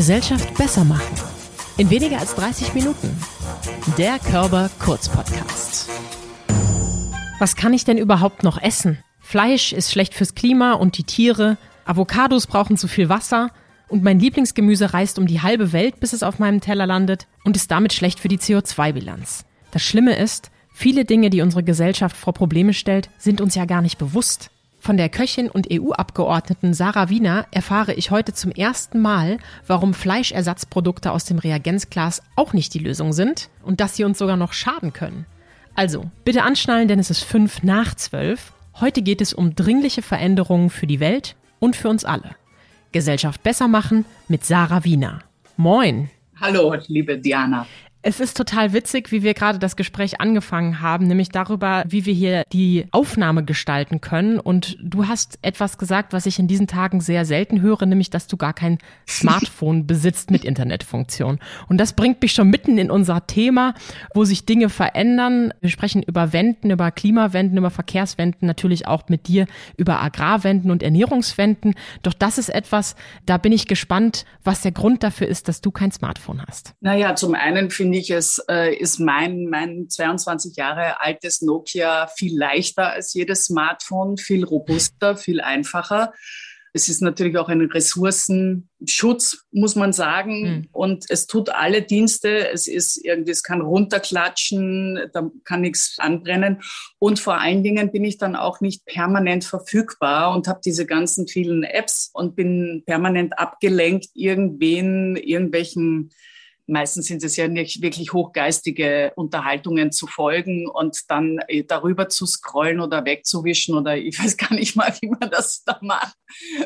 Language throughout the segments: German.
Gesellschaft besser machen. In weniger als 30 Minuten. Der Körper Kurz Podcast. Was kann ich denn überhaupt noch essen? Fleisch ist schlecht fürs Klima und die Tiere. Avocados brauchen zu viel Wasser. Und mein Lieblingsgemüse reist um die halbe Welt, bis es auf meinem Teller landet und ist damit schlecht für die CO2-Bilanz. Das Schlimme ist, viele Dinge, die unsere Gesellschaft vor Probleme stellt, sind uns ja gar nicht bewusst. Von der Köchin und EU-Abgeordneten Sarah Wiener erfahre ich heute zum ersten Mal, warum Fleischersatzprodukte aus dem Reagenzglas auch nicht die Lösung sind und dass sie uns sogar noch schaden können. Also, bitte anschnallen, denn es ist fünf nach zwölf. Heute geht es um dringliche Veränderungen für die Welt und für uns alle. Gesellschaft besser machen mit Sarah Wiener. Moin. Hallo, liebe Diana. Es ist total witzig, wie wir gerade das Gespräch angefangen haben, nämlich darüber, wie wir hier die Aufnahme gestalten können. Und du hast etwas gesagt, was ich in diesen Tagen sehr selten höre, nämlich, dass du gar kein Smartphone besitzt mit Internetfunktion. Und das bringt mich schon mitten in unser Thema, wo sich Dinge verändern. Wir sprechen über Wenden, über Klimawenden, über Verkehrswenden, natürlich auch mit dir über Agrarwenden und Ernährungswenden. Doch das ist etwas, da bin ich gespannt, was der Grund dafür ist, dass du kein Smartphone hast. Naja, zum einen finde ich, es äh, ist mein, mein 22 Jahre altes Nokia viel leichter als jedes Smartphone, viel robuster, viel einfacher. Es ist natürlich auch ein Ressourcenschutz, muss man sagen. Mhm. Und es tut alle Dienste. Es ist irgendwie, es kann runterklatschen, da kann nichts anbrennen. Und vor allen Dingen bin ich dann auch nicht permanent verfügbar und habe diese ganzen vielen Apps und bin permanent abgelenkt, irgendwen, irgendwelchen meistens sind es ja nicht wirklich hochgeistige Unterhaltungen zu folgen und dann äh, darüber zu scrollen oder wegzuwischen oder ich weiß gar nicht mal, wie man das da macht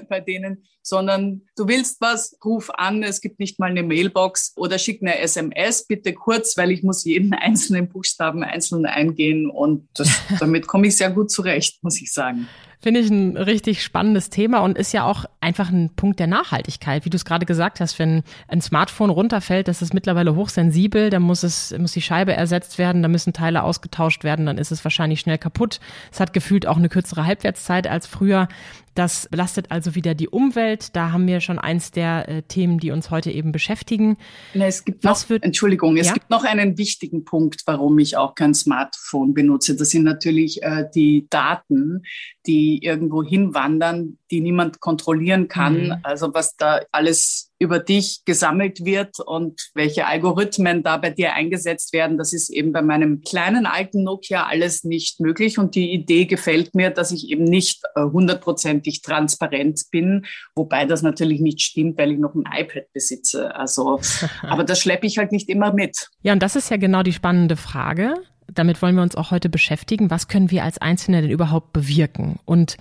bei denen, sondern du willst was, ruf an, es gibt nicht mal eine Mailbox oder schick eine SMS, bitte kurz, weil ich muss jeden einzelnen Buchstaben einzeln eingehen und das, damit komme ich sehr gut zurecht, muss ich sagen. Finde ich ein richtig spannendes Thema und ist ja auch einfach ein Punkt der Nachhaltigkeit. Wie du es gerade gesagt hast, wenn ein Smartphone runterfällt, das ist mittlerweile hochsensibel, dann muss es, muss die Scheibe ersetzt werden, da müssen Teile ausgetauscht werden, dann ist es wahrscheinlich schnell kaputt. Es hat gefühlt auch eine kürzere Halbwertszeit als früher. Das belastet also wieder die Umwelt. Da haben wir schon eins der äh, Themen, die uns heute eben beschäftigen. Na, es gibt Was noch, wird, Entschuldigung, es ja? gibt noch einen wichtigen Punkt, warum ich auch kein Smartphone benutze. Das sind natürlich äh, die Daten, die irgendwo hinwandern, die niemand kontrollieren kann. Mhm. Also was da alles über dich gesammelt wird und welche Algorithmen da bei dir eingesetzt werden, das ist eben bei meinem kleinen alten Nokia alles nicht möglich. Und die Idee gefällt mir, dass ich eben nicht äh, hundertprozentig transparent bin, wobei das natürlich nicht stimmt, weil ich noch ein iPad besitze. Also, aber das schleppe ich halt nicht immer mit. Ja, und das ist ja genau die spannende Frage damit wollen wir uns auch heute beschäftigen. Was können wir als Einzelne denn überhaupt bewirken? Und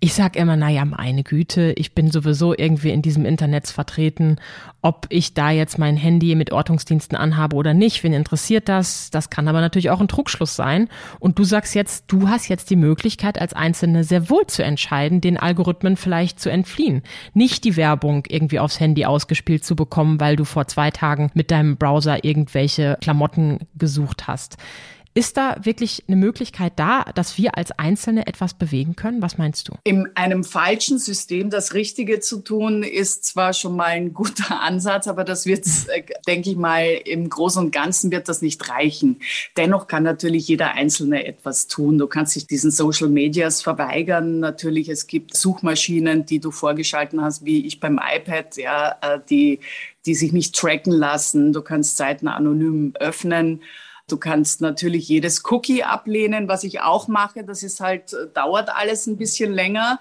ich sage immer, naja, meine Güte, ich bin sowieso irgendwie in diesem Internet vertreten. Ob ich da jetzt mein Handy mit Ortungsdiensten anhabe oder nicht, wen interessiert das? Das kann aber natürlich auch ein Trugschluss sein. Und du sagst jetzt, du hast jetzt die Möglichkeit als Einzelne sehr wohl zu entscheiden, den Algorithmen vielleicht zu entfliehen. Nicht die Werbung irgendwie aufs Handy ausgespielt zu bekommen, weil du vor zwei Tagen mit deinem Browser irgendwelche Klamotten gesucht hast. Ist da wirklich eine Möglichkeit da, dass wir als Einzelne etwas bewegen können? Was meinst du? In einem falschen System das Richtige zu tun, ist zwar schon mal ein guter Ansatz, aber das wird, äh, denke ich mal, im Großen und Ganzen wird das nicht reichen. Dennoch kann natürlich jeder Einzelne etwas tun. Du kannst dich diesen Social Medias verweigern. Natürlich, es gibt Suchmaschinen, die du vorgeschalten hast, wie ich beim iPad, ja, äh, die, die sich nicht tracken lassen. Du kannst Seiten anonym öffnen. Du kannst natürlich jedes Cookie ablehnen, was ich auch mache. Das ist halt, äh, dauert alles ein bisschen länger.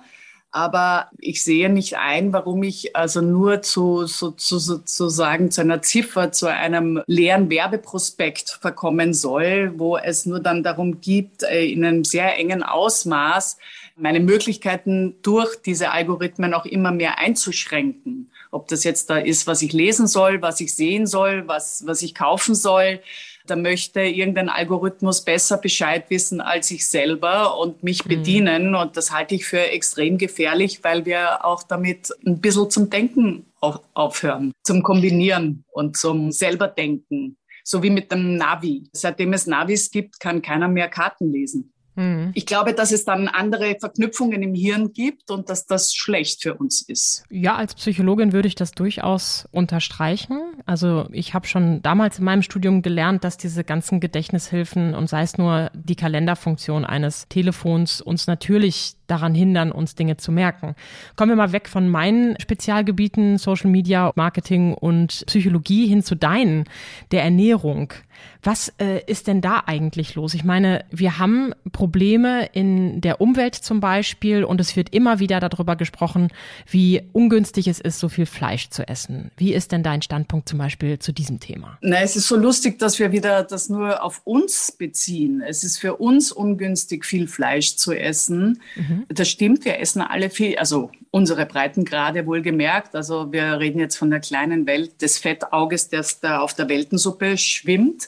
Aber ich sehe nicht ein, warum ich also nur zu, so, zu, sozusagen zu einer Ziffer, zu einem leeren Werbeprospekt verkommen soll, wo es nur dann darum geht, äh, in einem sehr engen Ausmaß meine Möglichkeiten durch diese Algorithmen auch immer mehr einzuschränken. Ob das jetzt da ist, was ich lesen soll, was ich sehen soll, was, was ich kaufen soll da möchte irgendein Algorithmus besser Bescheid wissen als ich selber und mich mhm. bedienen. Und das halte ich für extrem gefährlich, weil wir auch damit ein bisschen zum Denken aufhören, zum Kombinieren und zum selber Denken. So wie mit dem Navi. Seitdem es Navis gibt, kann keiner mehr Karten lesen. Mhm. Ich glaube, dass es dann andere Verknüpfungen im Hirn gibt und dass das schlecht für uns ist. Ja, als Psychologin würde ich das durchaus unterstreichen. Also ich habe schon damals in meinem Studium gelernt, dass diese ganzen Gedächtnishilfen und sei es nur die Kalenderfunktion eines Telefons uns natürlich daran hindern, uns Dinge zu merken. Kommen wir mal weg von meinen Spezialgebieten, Social Media, Marketing und Psychologie hin zu deinen, der Ernährung. Was äh, ist denn da eigentlich los? Ich meine, wir haben Probleme in der Umwelt zum Beispiel und es wird immer wieder darüber gesprochen, wie ungünstig es ist, so viel Fleisch zu essen. Wie ist denn dein Standpunkt zum Beispiel zu diesem Thema? Na, es ist so lustig, dass wir wieder das nur auf uns beziehen. Es ist für uns ungünstig, viel Fleisch zu essen. Mhm. Das stimmt, wir essen alle viel, also unsere Breitengrade wohlgemerkt. Also wir reden jetzt von der kleinen Welt des Fettauges, das da auf der Weltensuppe schwimmt.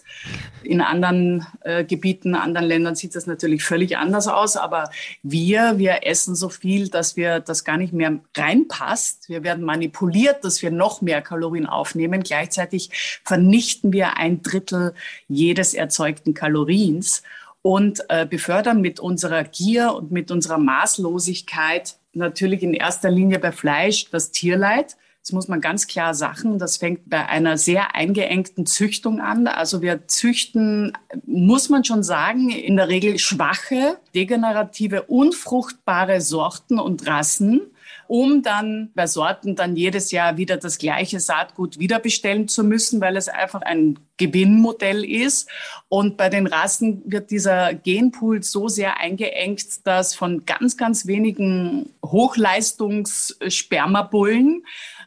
In anderen äh, Gebieten, anderen Ländern sieht das natürlich völlig anders aus. Aber wir, wir essen so viel, dass wir das gar nicht mehr reinpasst. Wir werden manipuliert, dass wir noch mehr Kalorien aufnehmen. Gleichzeitig vernichten wir ein Drittel jedes erzeugten Kaloriens und äh, befördern mit unserer Gier und mit unserer Maßlosigkeit natürlich in erster Linie bei Fleisch das Tierleid. Das muss man ganz klar sagen. Das fängt bei einer sehr eingeengten Züchtung an. Also wir züchten, muss man schon sagen, in der Regel schwache, degenerative, unfruchtbare Sorten und Rassen um dann bei Sorten dann jedes Jahr wieder das gleiche Saatgut wiederbestellen zu müssen, weil es einfach ein Gewinnmodell ist. Und bei den Rassen wird dieser Genpool so sehr eingeengt, dass von ganz, ganz wenigen Hochleistungsspermabullen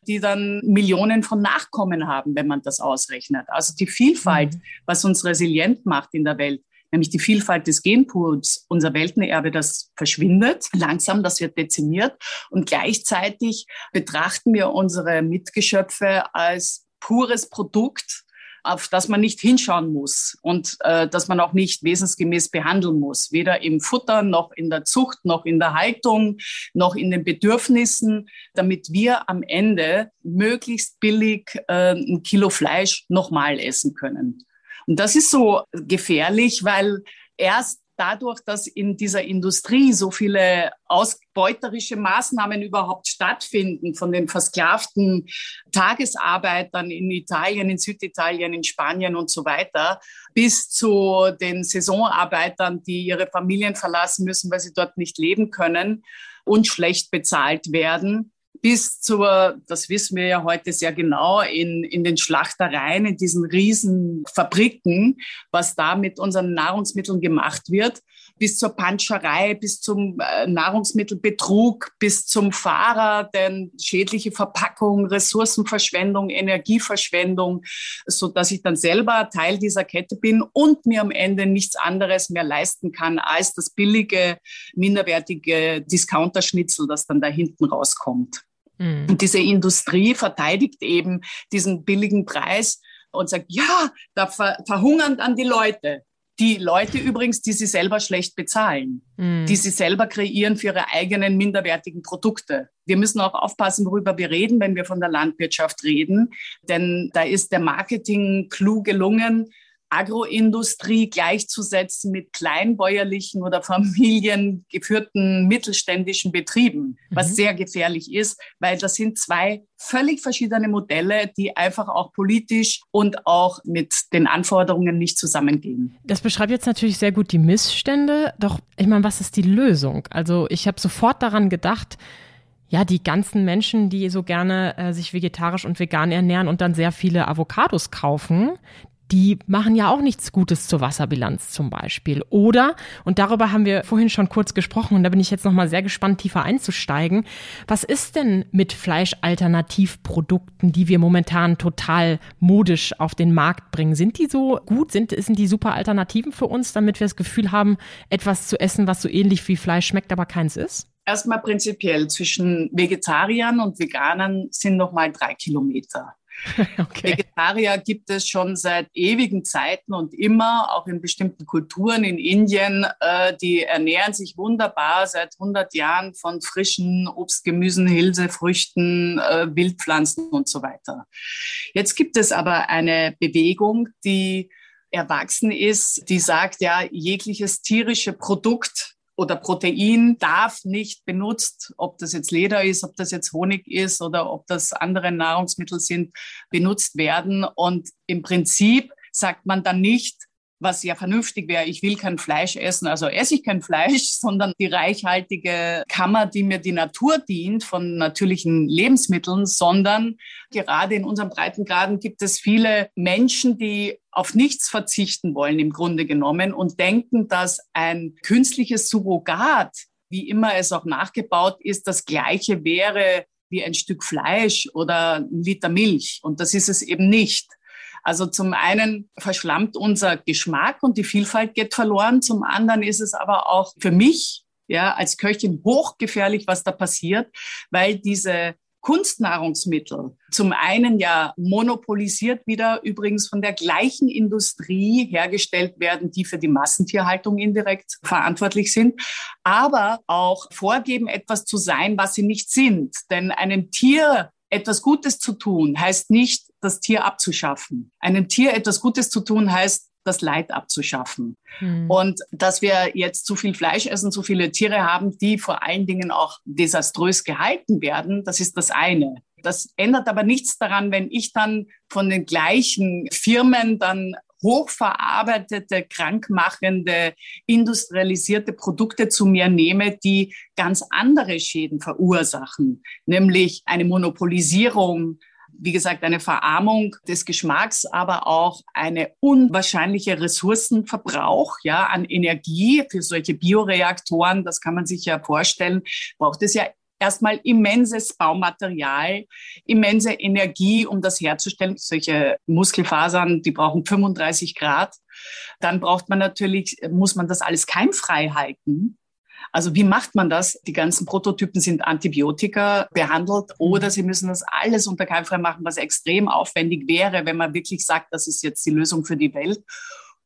die dann Millionen von Nachkommen haben, wenn man das ausrechnet. Also die Vielfalt, mhm. was uns resilient macht in der Welt, nämlich die Vielfalt des Genpools, unser Weltenerbe, das verschwindet langsam, das wird dezimiert. Und gleichzeitig betrachten wir unsere Mitgeschöpfe als pures Produkt, auf das man nicht hinschauen muss und äh, das man auch nicht wesensgemäß behandeln muss, weder im Futter noch in der Zucht noch in der Haltung noch in den Bedürfnissen, damit wir am Ende möglichst billig äh, ein Kilo Fleisch nochmal essen können. Und das ist so gefährlich, weil erst dadurch, dass in dieser Industrie so viele ausbeuterische Maßnahmen überhaupt stattfinden, von den versklavten Tagesarbeitern in Italien, in Süditalien, in Spanien und so weiter, bis zu den Saisonarbeitern, die ihre Familien verlassen müssen, weil sie dort nicht leben können und schlecht bezahlt werden, bis zur, das wissen wir ja heute sehr genau, in, in den Schlachtereien, in diesen riesen Fabriken, was da mit unseren Nahrungsmitteln gemacht wird bis zur Panscherei, bis zum äh, Nahrungsmittelbetrug, bis zum Fahrer, denn schädliche Verpackung, Ressourcenverschwendung, Energieverschwendung, so dass ich dann selber Teil dieser Kette bin und mir am Ende nichts anderes mehr leisten kann als das billige, minderwertige Discounterschnitzel, das dann da hinten rauskommt. Mhm. Und diese Industrie verteidigt eben diesen billigen Preis und sagt, ja, da verhungern dann die Leute. Die Leute übrigens, die sie selber schlecht bezahlen, mm. die sie selber kreieren für ihre eigenen minderwertigen Produkte. Wir müssen auch aufpassen, worüber wir reden, wenn wir von der Landwirtschaft reden. Denn da ist der Marketing-Clou gelungen, Agroindustrie gleichzusetzen mit kleinbäuerlichen oder familiengeführten mittelständischen Betrieben, was mhm. sehr gefährlich ist, weil das sind zwei völlig verschiedene Modelle, die einfach auch politisch und auch mit den Anforderungen nicht zusammengehen. Das beschreibt jetzt natürlich sehr gut die Missstände, doch ich meine, was ist die Lösung? Also ich habe sofort daran gedacht, ja, die ganzen Menschen, die so gerne äh, sich vegetarisch und vegan ernähren und dann sehr viele Avocados kaufen, die machen ja auch nichts Gutes zur Wasserbilanz zum Beispiel. Oder, und darüber haben wir vorhin schon kurz gesprochen, und da bin ich jetzt nochmal sehr gespannt, tiefer einzusteigen, was ist denn mit Fleischalternativprodukten, die wir momentan total modisch auf den Markt bringen? Sind die so gut? Sind, sind die super Alternativen für uns, damit wir das Gefühl haben, etwas zu essen, was so ähnlich wie Fleisch schmeckt, aber keins ist? Erstmal prinzipiell zwischen Vegetariern und Veganern sind nochmal drei Kilometer. Okay. Vegetarier gibt es schon seit ewigen Zeiten und immer, auch in bestimmten Kulturen in Indien. Äh, die ernähren sich wunderbar seit 100 Jahren von frischen Obst, Gemüsen, Hülsefrüchten, äh, Wildpflanzen und so weiter. Jetzt gibt es aber eine Bewegung, die erwachsen ist, die sagt, ja, jegliches tierische Produkt oder Protein darf nicht benutzt, ob das jetzt Leder ist, ob das jetzt Honig ist oder ob das andere Nahrungsmittel sind, benutzt werden. Und im Prinzip sagt man dann nicht, was ja vernünftig wäre, ich will kein Fleisch essen, also esse ich kein Fleisch, sondern die reichhaltige Kammer, die mir die Natur dient von natürlichen Lebensmitteln, sondern gerade in unserem Breitengraden gibt es viele Menschen, die auf nichts verzichten wollen im Grunde genommen und denken, dass ein künstliches Surrogat, wie immer es auch nachgebaut ist, das gleiche wäre wie ein Stück Fleisch oder ein Liter Milch. Und das ist es eben nicht. Also zum einen verschlammt unser Geschmack und die Vielfalt geht verloren. Zum anderen ist es aber auch für mich, ja, als Köchin hochgefährlich, was da passiert, weil diese Kunstnahrungsmittel zum einen ja monopolisiert wieder übrigens von der gleichen Industrie hergestellt werden, die für die Massentierhaltung indirekt verantwortlich sind, aber auch vorgeben, etwas zu sein, was sie nicht sind. Denn einem Tier etwas Gutes zu tun heißt nicht, das Tier abzuschaffen. Einem Tier etwas Gutes zu tun heißt, das Leid abzuschaffen. Hm. Und dass wir jetzt zu viel Fleisch essen, zu viele Tiere haben, die vor allen Dingen auch desaströs gehalten werden, das ist das eine. Das ändert aber nichts daran, wenn ich dann von den gleichen Firmen dann hochverarbeitete, krankmachende, industrialisierte Produkte zu mir nehme, die ganz andere Schäden verursachen, nämlich eine Monopolisierung, wie gesagt, eine Verarmung des Geschmacks, aber auch eine unwahrscheinliche Ressourcenverbrauch, ja, an Energie für solche Bioreaktoren. Das kann man sich ja vorstellen. Braucht es ja erstmal immenses Baumaterial, immense Energie, um das herzustellen. Solche Muskelfasern, die brauchen 35 Grad. Dann braucht man natürlich, muss man das alles keimfrei halten. Also wie macht man das? Die ganzen Prototypen sind Antibiotika behandelt oder sie müssen das alles unter keimfrei machen, was extrem aufwendig wäre, wenn man wirklich sagt, das ist jetzt die Lösung für die Welt.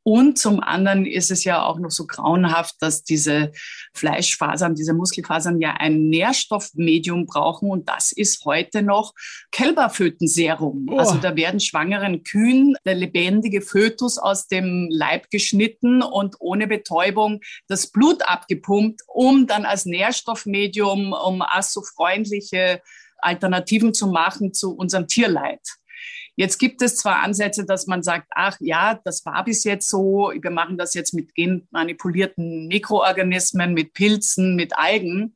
Und zum anderen ist es ja auch noch so grauenhaft, dass diese Fleischfasern, diese Muskelfasern ja ein Nährstoffmedium brauchen. Und das ist heute noch Kälberfötenserum. Oh. Also da werden schwangeren Kühen der lebendige Fötus aus dem Leib geschnitten und ohne Betäubung das Blut abgepumpt, um dann als Nährstoffmedium, um assofreundliche Alternativen zu machen zu unserem Tierleid. Jetzt gibt es zwar Ansätze, dass man sagt, ach ja, das war bis jetzt so, wir machen das jetzt mit genmanipulierten Mikroorganismen, mit Pilzen, mit Algen.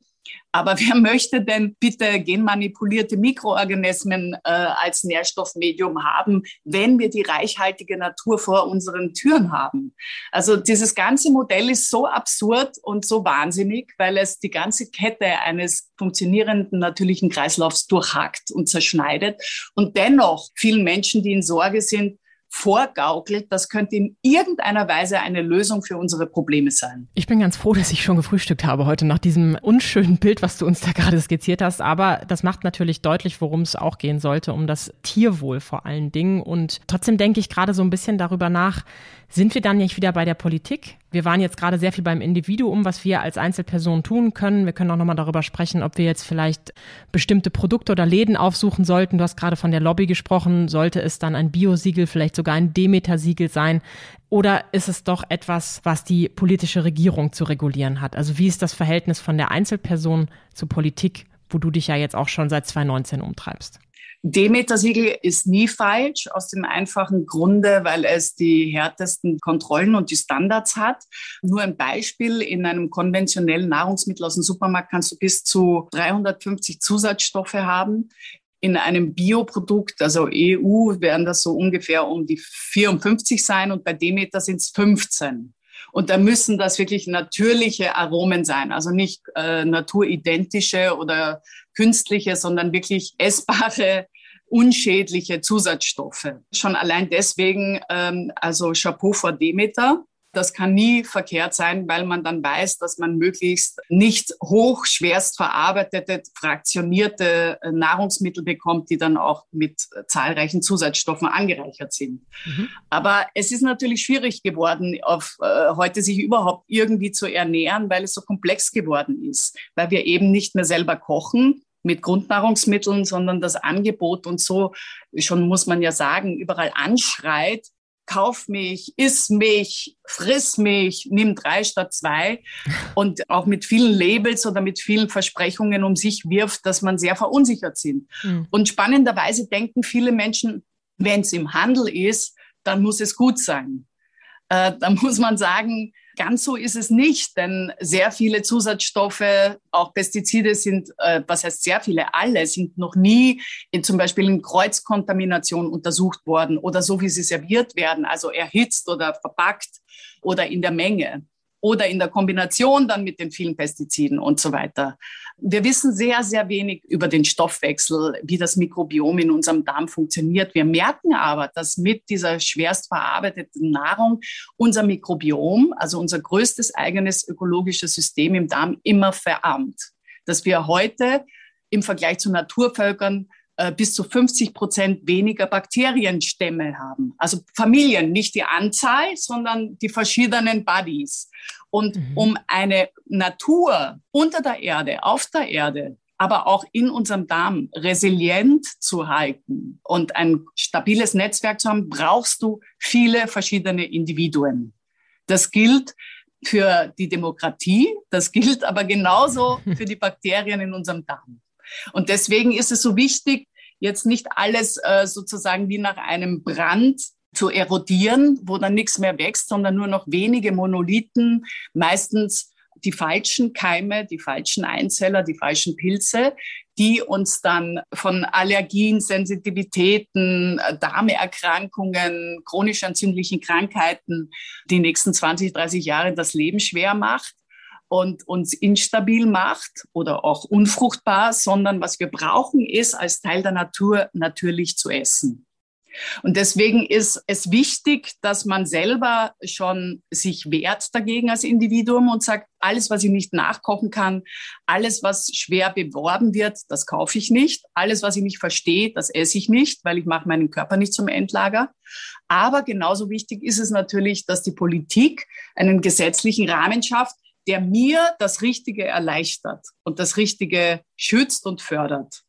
Aber wer möchte denn bitte genmanipulierte Mikroorganismen äh, als Nährstoffmedium haben, wenn wir die reichhaltige Natur vor unseren Türen haben? Also dieses ganze Modell ist so absurd und so wahnsinnig, weil es die ganze Kette eines funktionierenden natürlichen Kreislaufs durchhackt und zerschneidet und dennoch vielen Menschen, die in Sorge sind, vorgaukelt, das könnte in irgendeiner Weise eine Lösung für unsere Probleme sein. Ich bin ganz froh, dass ich schon gefrühstückt habe heute nach diesem unschönen Bild, was du uns da gerade skizziert hast. Aber das macht natürlich deutlich, worum es auch gehen sollte, um das Tierwohl vor allen Dingen. Und trotzdem denke ich gerade so ein bisschen darüber nach, sind wir dann nicht wieder bei der Politik? Wir waren jetzt gerade sehr viel beim Individuum, was wir als Einzelperson tun können. Wir können auch nochmal darüber sprechen, ob wir jetzt vielleicht bestimmte Produkte oder Läden aufsuchen sollten. Du hast gerade von der Lobby gesprochen. Sollte es dann ein Biosiegel, vielleicht sogar ein Demeter-Siegel sein? Oder ist es doch etwas, was die politische Regierung zu regulieren hat? Also wie ist das Verhältnis von der Einzelperson zur Politik, wo du dich ja jetzt auch schon seit 2019 umtreibst? Demeter-Siegel ist nie falsch, aus dem einfachen Grunde, weil es die härtesten Kontrollen und die Standards hat. Nur ein Beispiel, in einem konventionellen Nahrungsmittel aus dem Supermarkt kannst du bis zu 350 Zusatzstoffe haben. In einem Bioprodukt, also EU, werden das so ungefähr um die 54 sein und bei Demeter sind es 15. Und da müssen das wirklich natürliche Aromen sein, also nicht äh, naturidentische oder künstliche, sondern wirklich essbare unschädliche Zusatzstoffe. Schon allein deswegen, ähm, also Chapeau vor Demeter. Das kann nie verkehrt sein, weil man dann weiß, dass man möglichst nicht hoch, schwerst verarbeitete, fraktionierte äh, Nahrungsmittel bekommt, die dann auch mit zahlreichen Zusatzstoffen angereichert sind. Mhm. Aber es ist natürlich schwierig geworden, auf äh, heute sich überhaupt irgendwie zu ernähren, weil es so komplex geworden ist, weil wir eben nicht mehr selber kochen, mit Grundnahrungsmitteln, sondern das Angebot und so schon muss man ja sagen, überall anschreit, kauf mich, iss mich, friss mich, nimm drei statt zwei und auch mit vielen Labels oder mit vielen Versprechungen um sich wirft, dass man sehr verunsichert sind. Mhm. Und spannenderweise denken viele Menschen, wenn es im Handel ist, dann muss es gut sein. Äh, da muss man sagen, Ganz so ist es nicht, denn sehr viele Zusatzstoffe, auch Pestizide sind, äh, was heißt sehr viele, alle sind noch nie in, zum Beispiel in Kreuzkontamination untersucht worden oder so, wie sie serviert werden, also erhitzt oder verpackt oder in der Menge oder in der Kombination dann mit den vielen Pestiziden und so weiter. Wir wissen sehr, sehr wenig über den Stoffwechsel, wie das Mikrobiom in unserem Darm funktioniert. Wir merken aber, dass mit dieser schwerst verarbeiteten Nahrung unser Mikrobiom, also unser größtes eigenes ökologisches System im Darm, immer verarmt. Dass wir heute im Vergleich zu Naturvölkern äh, bis zu 50 Prozent weniger Bakterienstämme haben. Also Familien, nicht die Anzahl, sondern die verschiedenen Buddies. Und mhm. um eine Natur unter der Erde, auf der Erde, aber auch in unserem Darm resilient zu halten und ein stabiles Netzwerk zu haben, brauchst du viele verschiedene Individuen. Das gilt für die Demokratie, das gilt aber genauso für die Bakterien in unserem Darm. Und deswegen ist es so wichtig, jetzt nicht alles äh, sozusagen wie nach einem Brand zu erodieren, wo dann nichts mehr wächst, sondern nur noch wenige Monolithen, meistens die falschen Keime, die falschen Einzeller, die falschen Pilze, die uns dann von Allergien, Sensitivitäten, Darmerkrankungen, chronisch entzündlichen Krankheiten die nächsten 20, 30 Jahre das Leben schwer macht und uns instabil macht oder auch unfruchtbar, sondern was wir brauchen ist, als Teil der Natur natürlich zu essen. Und deswegen ist es wichtig, dass man selber schon sich wehrt dagegen als Individuum und sagt, alles, was ich nicht nachkochen kann, alles, was schwer beworben wird, das kaufe ich nicht. Alles, was ich nicht verstehe, das esse ich nicht, weil ich mache meinen Körper nicht zum Endlager. Aber genauso wichtig ist es natürlich, dass die Politik einen gesetzlichen Rahmen schafft, der mir das Richtige erleichtert und das Richtige schützt und fördert.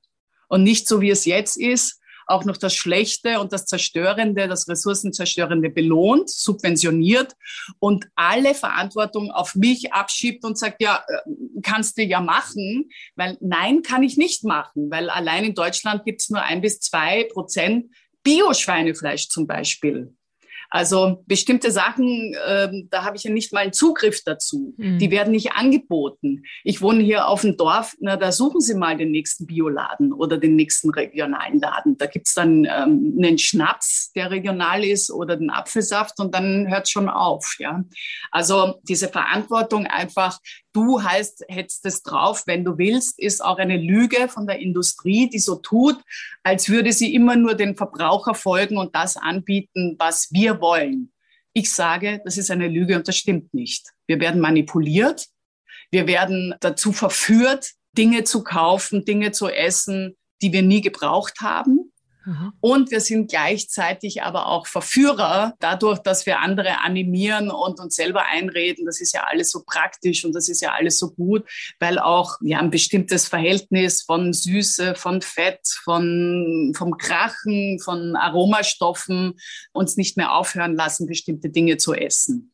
Und nicht so, wie es jetzt ist, auch noch das Schlechte und das Zerstörende, das Ressourcenzerstörende belohnt, subventioniert und alle Verantwortung auf mich abschiebt und sagt, ja, äh, kannst du ja machen, weil nein, kann ich nicht machen, weil allein in Deutschland gibt es nur ein bis zwei Prozent Bioschweinefleisch zum Beispiel. Also bestimmte Sachen, äh, da habe ich ja nicht mal einen Zugriff dazu. Mhm. Die werden nicht angeboten. Ich wohne hier auf dem Dorf, na, da suchen Sie mal den nächsten Bioladen oder den nächsten regionalen Laden. Da gibt's dann ähm, einen Schnaps, der regional ist oder den Apfelsaft und dann hört schon auf. Ja? Also diese Verantwortung einfach du heißt, hättest es drauf, wenn du willst, ist auch eine Lüge von der Industrie, die so tut, als würde sie immer nur den Verbraucher folgen und das anbieten, was wir wollen. Ich sage, das ist eine Lüge und das stimmt nicht. Wir werden manipuliert. Wir werden dazu verführt, Dinge zu kaufen, Dinge zu essen, die wir nie gebraucht haben. Und wir sind gleichzeitig aber auch Verführer, dadurch, dass wir andere animieren und uns selber einreden. Das ist ja alles so praktisch und das ist ja alles so gut, weil auch ja, ein bestimmtes Verhältnis von Süße, von Fett, von, vom Krachen, von Aromastoffen uns nicht mehr aufhören lassen, bestimmte Dinge zu essen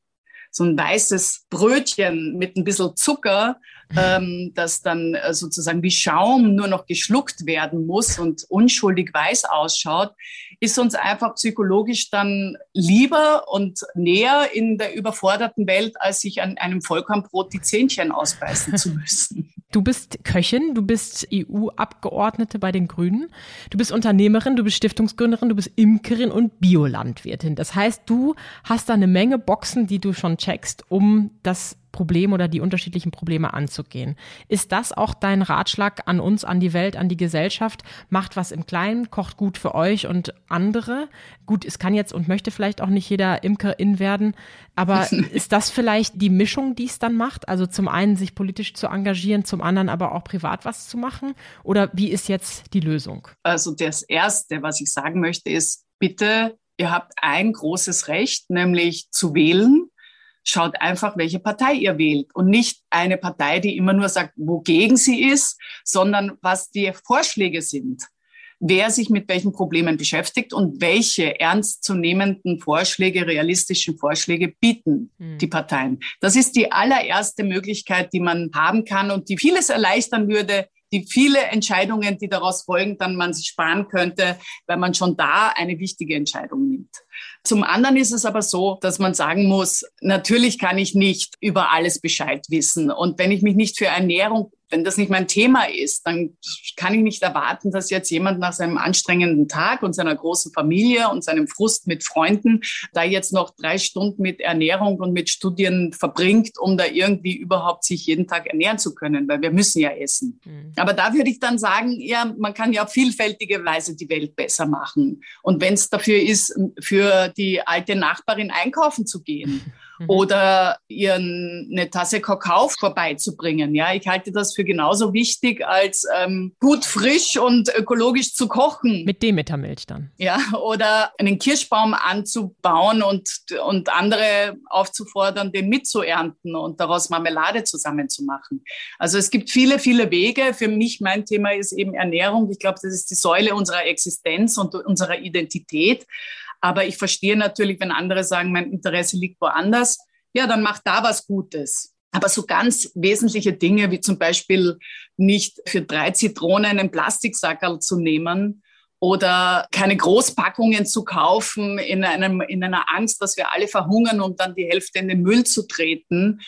so ein weißes Brötchen mit ein bisschen Zucker, ähm, das dann äh, sozusagen wie Schaum nur noch geschluckt werden muss und unschuldig weiß ausschaut, ist uns einfach psychologisch dann lieber und näher in der überforderten Welt, als sich an einem Vollkornbrot die Zähnchen ausbeißen zu müssen. Du bist Köchin, du bist EU-Abgeordnete bei den Grünen, du bist Unternehmerin, du bist Stiftungsgründerin, du bist Imkerin und Biolandwirtin. Das heißt, du hast da eine Menge Boxen, die du schon checkst, um das Problem oder die unterschiedlichen Probleme anzugehen. Ist das auch dein Ratschlag an uns, an die Welt, an die Gesellschaft? Macht was im Kleinen, kocht gut für euch und andere. Gut, es kann jetzt und möchte vielleicht auch nicht jeder Imkerin werden, aber ist das vielleicht die Mischung, die es dann macht? Also zum einen sich politisch zu engagieren, zum anderen aber auch privat was zu machen? Oder wie ist jetzt die Lösung? Also das Erste, was ich sagen möchte, ist, bitte, ihr habt ein großes Recht, nämlich zu wählen schaut einfach, welche Partei ihr wählt und nicht eine Partei, die immer nur sagt, wogegen sie ist, sondern was die Vorschläge sind. wer sich mit welchen Problemen beschäftigt und welche ernstzunehmenden Vorschläge, realistischen Vorschläge bieten mhm. die Parteien. Das ist die allererste Möglichkeit, die man haben kann und die vieles erleichtern würde, die viele Entscheidungen, die daraus folgen, dann man sich sparen könnte, weil man schon da eine wichtige Entscheidung nimmt. Zum anderen ist es aber so, dass man sagen muss, natürlich kann ich nicht über alles Bescheid wissen. Und wenn ich mich nicht für Ernährung wenn das nicht mein Thema ist, dann kann ich nicht erwarten, dass jetzt jemand nach seinem anstrengenden Tag und seiner großen Familie und seinem Frust mit Freunden da jetzt noch drei Stunden mit Ernährung und mit Studien verbringt, um da irgendwie überhaupt sich jeden Tag ernähren zu können, weil wir müssen ja essen. Mhm. Aber da würde ich dann sagen, ja, man kann ja auf vielfältige Weise die Welt besser machen. Und wenn es dafür ist, für die alte Nachbarin einkaufen zu gehen mhm. oder ihren eine Tasse Kakao vorbeizubringen. Ja, ich halte das für genauso wichtig, als ähm, gut frisch und ökologisch zu kochen. Mit Demetermilch dann. Ja, oder einen Kirschbaum anzubauen und, und andere aufzufordern, den mitzuernten und daraus Marmelade zusammenzumachen. Also es gibt viele, viele Wege. Für mich, mein Thema ist eben Ernährung. Ich glaube, das ist die Säule unserer Existenz und unserer Identität. Aber ich verstehe natürlich, wenn andere sagen, mein Interesse liegt woanders. Ja, dann macht da was Gutes. Aber so ganz wesentliche Dinge wie zum Beispiel nicht für drei Zitronen einen Plastiksackerl zu nehmen oder keine Großpackungen zu kaufen in, einem, in einer Angst, dass wir alle verhungern und dann die Hälfte in den Müll zu treten.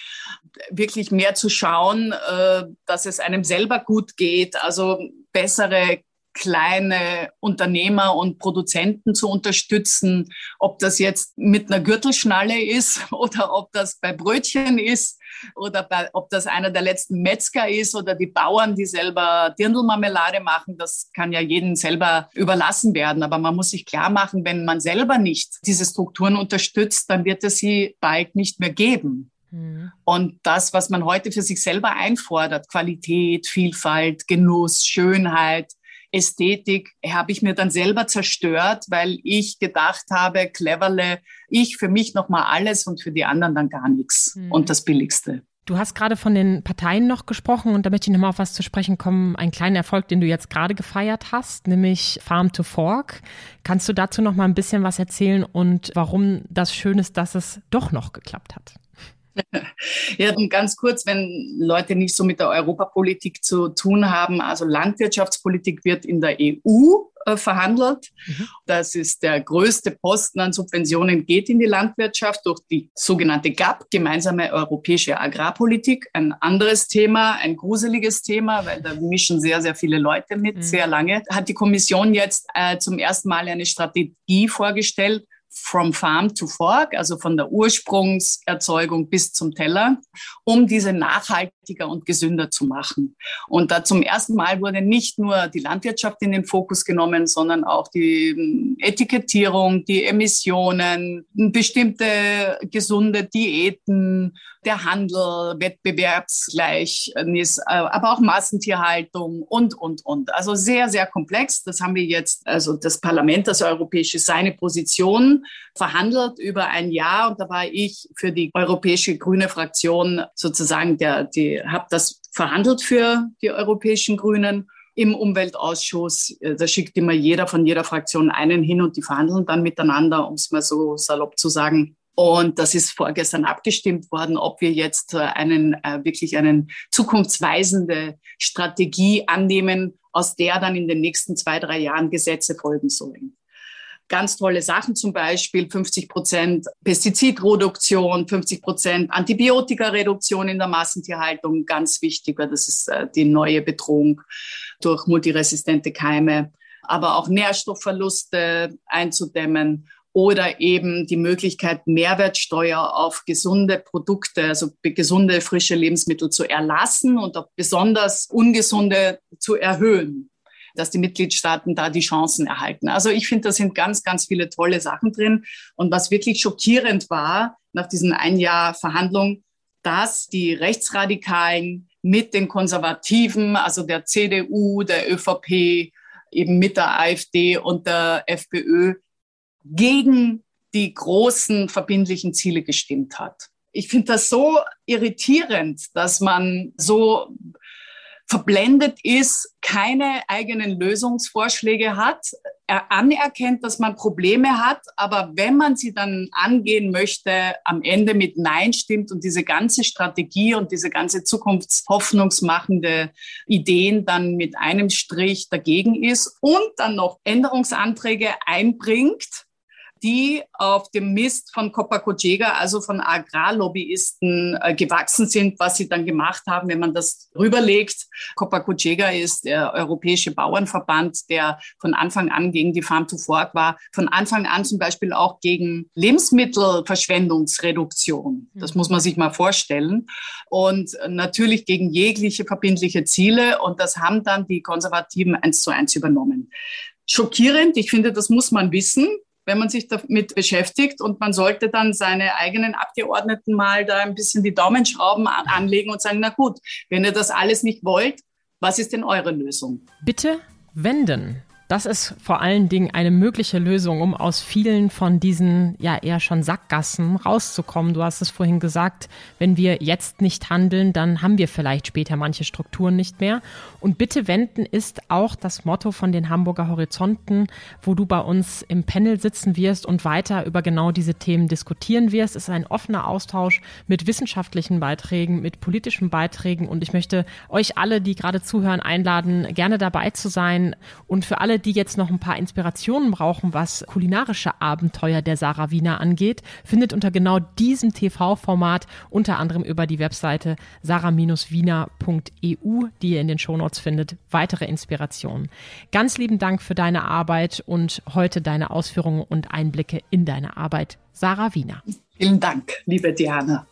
Wirklich mehr zu schauen, äh, dass es einem selber gut geht, also bessere kleine Unternehmer und Produzenten zu unterstützen, ob das jetzt mit einer Gürtelschnalle ist oder ob das bei Brötchen ist oder bei, ob das einer der letzten Metzger ist oder die Bauern, die selber Dirndlmarmelade machen, das kann ja jedem selber überlassen werden. Aber man muss sich klar machen, wenn man selber nicht diese Strukturen unterstützt, dann wird es sie bald nicht mehr geben. Mhm. Und das, was man heute für sich selber einfordert, Qualität, Vielfalt, Genuss, Schönheit, Ästhetik habe ich mir dann selber zerstört, weil ich gedacht habe, cleverle, ich für mich nochmal alles und für die anderen dann gar nichts mhm. und das Billigste. Du hast gerade von den Parteien noch gesprochen und da möchte ich nochmal auf was zu sprechen kommen. Ein kleiner Erfolg, den du jetzt gerade gefeiert hast, nämlich Farm to Fork. Kannst du dazu noch mal ein bisschen was erzählen und warum das schön ist, dass es doch noch geklappt hat? Ja, und ganz kurz, wenn Leute nicht so mit der Europapolitik zu tun haben, also Landwirtschaftspolitik wird in der EU äh, verhandelt. Mhm. Das ist der größte Posten an Subventionen geht in die Landwirtschaft durch die sogenannte GAP, gemeinsame europäische Agrarpolitik. Ein anderes Thema, ein gruseliges Thema, weil da mischen sehr, sehr viele Leute mit, mhm. sehr lange. Hat die Kommission jetzt äh, zum ersten Mal eine Strategie vorgestellt, from farm to fork, also von der Ursprungserzeugung bis zum Teller, um diese nachhaltiger und gesünder zu machen. Und da zum ersten Mal wurde nicht nur die Landwirtschaft in den Fokus genommen, sondern auch die hm, Etikettierung, die Emissionen, bestimmte gesunde Diäten, der Handel, Wettbewerbsgleichnis, äh, aber auch Massentierhaltung und, und, und. Also sehr, sehr komplex. Das haben wir jetzt, also das Parlament, das Europäische, seine Position verhandelt über ein Jahr. Und da war ich für die Europäische Grüne Fraktion sozusagen der, die, habe das verhandelt für die Europäischen Grünen im Umweltausschuss. Äh, da schickt immer jeder von jeder Fraktion einen hin und die verhandeln dann miteinander, um es mal so salopp zu sagen. Und das ist vorgestern abgestimmt worden, ob wir jetzt äh, einen, äh, wirklich einen zukunftsweisende Strategie annehmen, aus der dann in den nächsten zwei, drei Jahren Gesetze folgen sollen. Ganz tolle Sachen zum Beispiel 50 Prozent Pestizidreduktion, 50 Prozent Antibiotikareduktion in der Massentierhaltung, ganz wichtig, weil das ist äh, die neue Bedrohung durch multiresistente Keime, aber auch Nährstoffverluste einzudämmen oder eben die Möglichkeit, Mehrwertsteuer auf gesunde Produkte, also gesunde, frische Lebensmittel zu erlassen und auf besonders ungesunde zu erhöhen, dass die Mitgliedstaaten da die Chancen erhalten. Also ich finde, da sind ganz, ganz viele tolle Sachen drin. Und was wirklich schockierend war nach diesen ein Jahr Verhandlungen, dass die Rechtsradikalen mit den Konservativen, also der CDU, der ÖVP, eben mit der AfD und der FPÖ gegen die großen verbindlichen Ziele gestimmt hat. Ich finde das so irritierend, dass man so verblendet ist, keine eigenen Lösungsvorschläge hat, er anerkennt, dass man Probleme hat, aber wenn man sie dann angehen möchte, am Ende mit Nein stimmt und diese ganze Strategie und diese ganze zukunftshoffnungsmachende Ideen dann mit einem Strich dagegen ist und dann noch Änderungsanträge einbringt, die auf dem Mist von Copacojega, also von Agrarlobbyisten, äh, gewachsen sind, was sie dann gemacht haben, wenn man das rüberlegt. Copacojega ist der europäische Bauernverband, der von Anfang an gegen die Farm to Fork war, von Anfang an zum Beispiel auch gegen Lebensmittelverschwendungsreduktion. Das muss man sich mal vorstellen. Und natürlich gegen jegliche verbindliche Ziele. Und das haben dann die Konservativen eins zu eins übernommen schockierend. Ich finde, das muss man wissen wenn man sich damit beschäftigt und man sollte dann seine eigenen Abgeordneten mal da ein bisschen die Daumenschrauben anlegen und sagen, na gut, wenn ihr das alles nicht wollt, was ist denn eure Lösung? Bitte wenden. Das ist vor allen Dingen eine mögliche Lösung, um aus vielen von diesen ja eher schon Sackgassen rauszukommen. Du hast es vorhin gesagt, wenn wir jetzt nicht handeln, dann haben wir vielleicht später manche Strukturen nicht mehr. Und bitte wenden ist auch das Motto von den Hamburger Horizonten, wo du bei uns im Panel sitzen wirst und weiter über genau diese Themen diskutieren wirst. Es ist ein offener Austausch mit wissenschaftlichen Beiträgen, mit politischen Beiträgen und ich möchte euch alle, die gerade zuhören, einladen, gerne dabei zu sein und für die jetzt noch ein paar Inspirationen brauchen, was kulinarische Abenteuer der Sarah Wiener angeht, findet unter genau diesem TV-Format unter anderem über die Webseite sarah-wiener.eu, die ihr in den Shownotes findet, weitere Inspirationen. Ganz lieben Dank für deine Arbeit und heute deine Ausführungen und Einblicke in deine Arbeit. Sarah Wiener. Vielen Dank, liebe Diana.